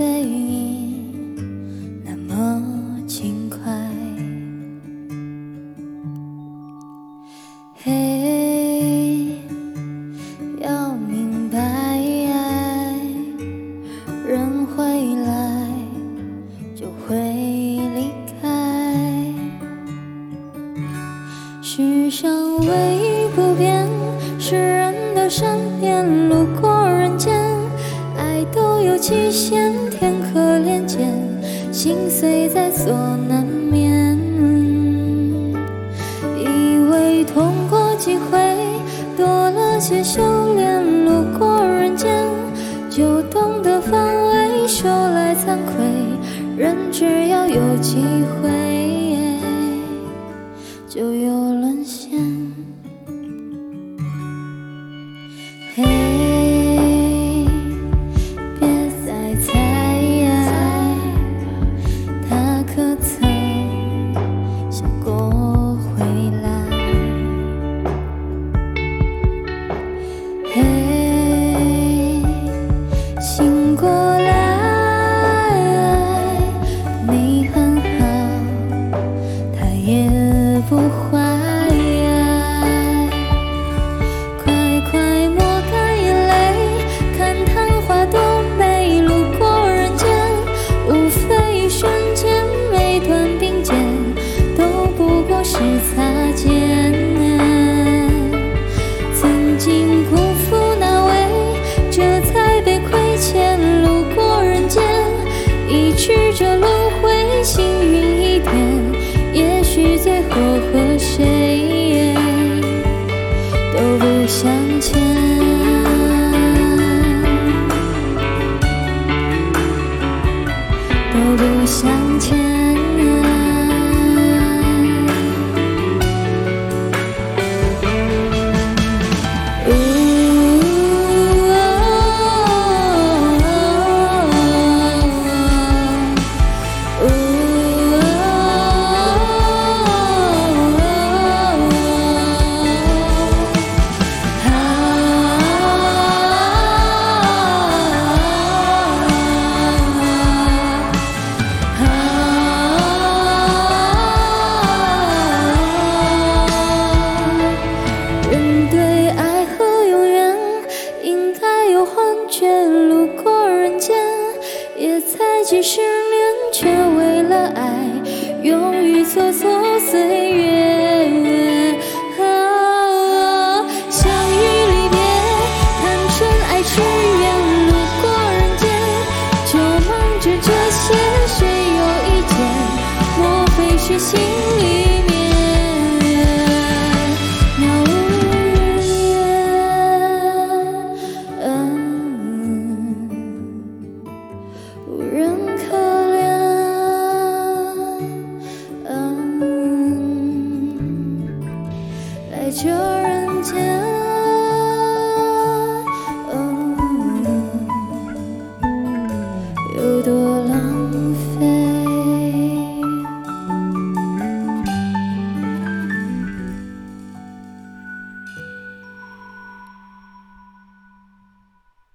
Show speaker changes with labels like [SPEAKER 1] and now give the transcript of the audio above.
[SPEAKER 1] 背影那么轻快，嘿，要明白，人会来就会离开。世上唯一不变是人的善变，路过人间。爱都有期限，天可怜见，心碎在所难免。以为痛过几回，多了些修炼，路过人间就懂得防卫，说来惭愧，人只要有机会，就有嘿，向前。幻觉，路过人间也才几十年，却为了爱勇于蹉跎岁月。啊相遇离别，坦诚爱痴怨，嗯，来这人间。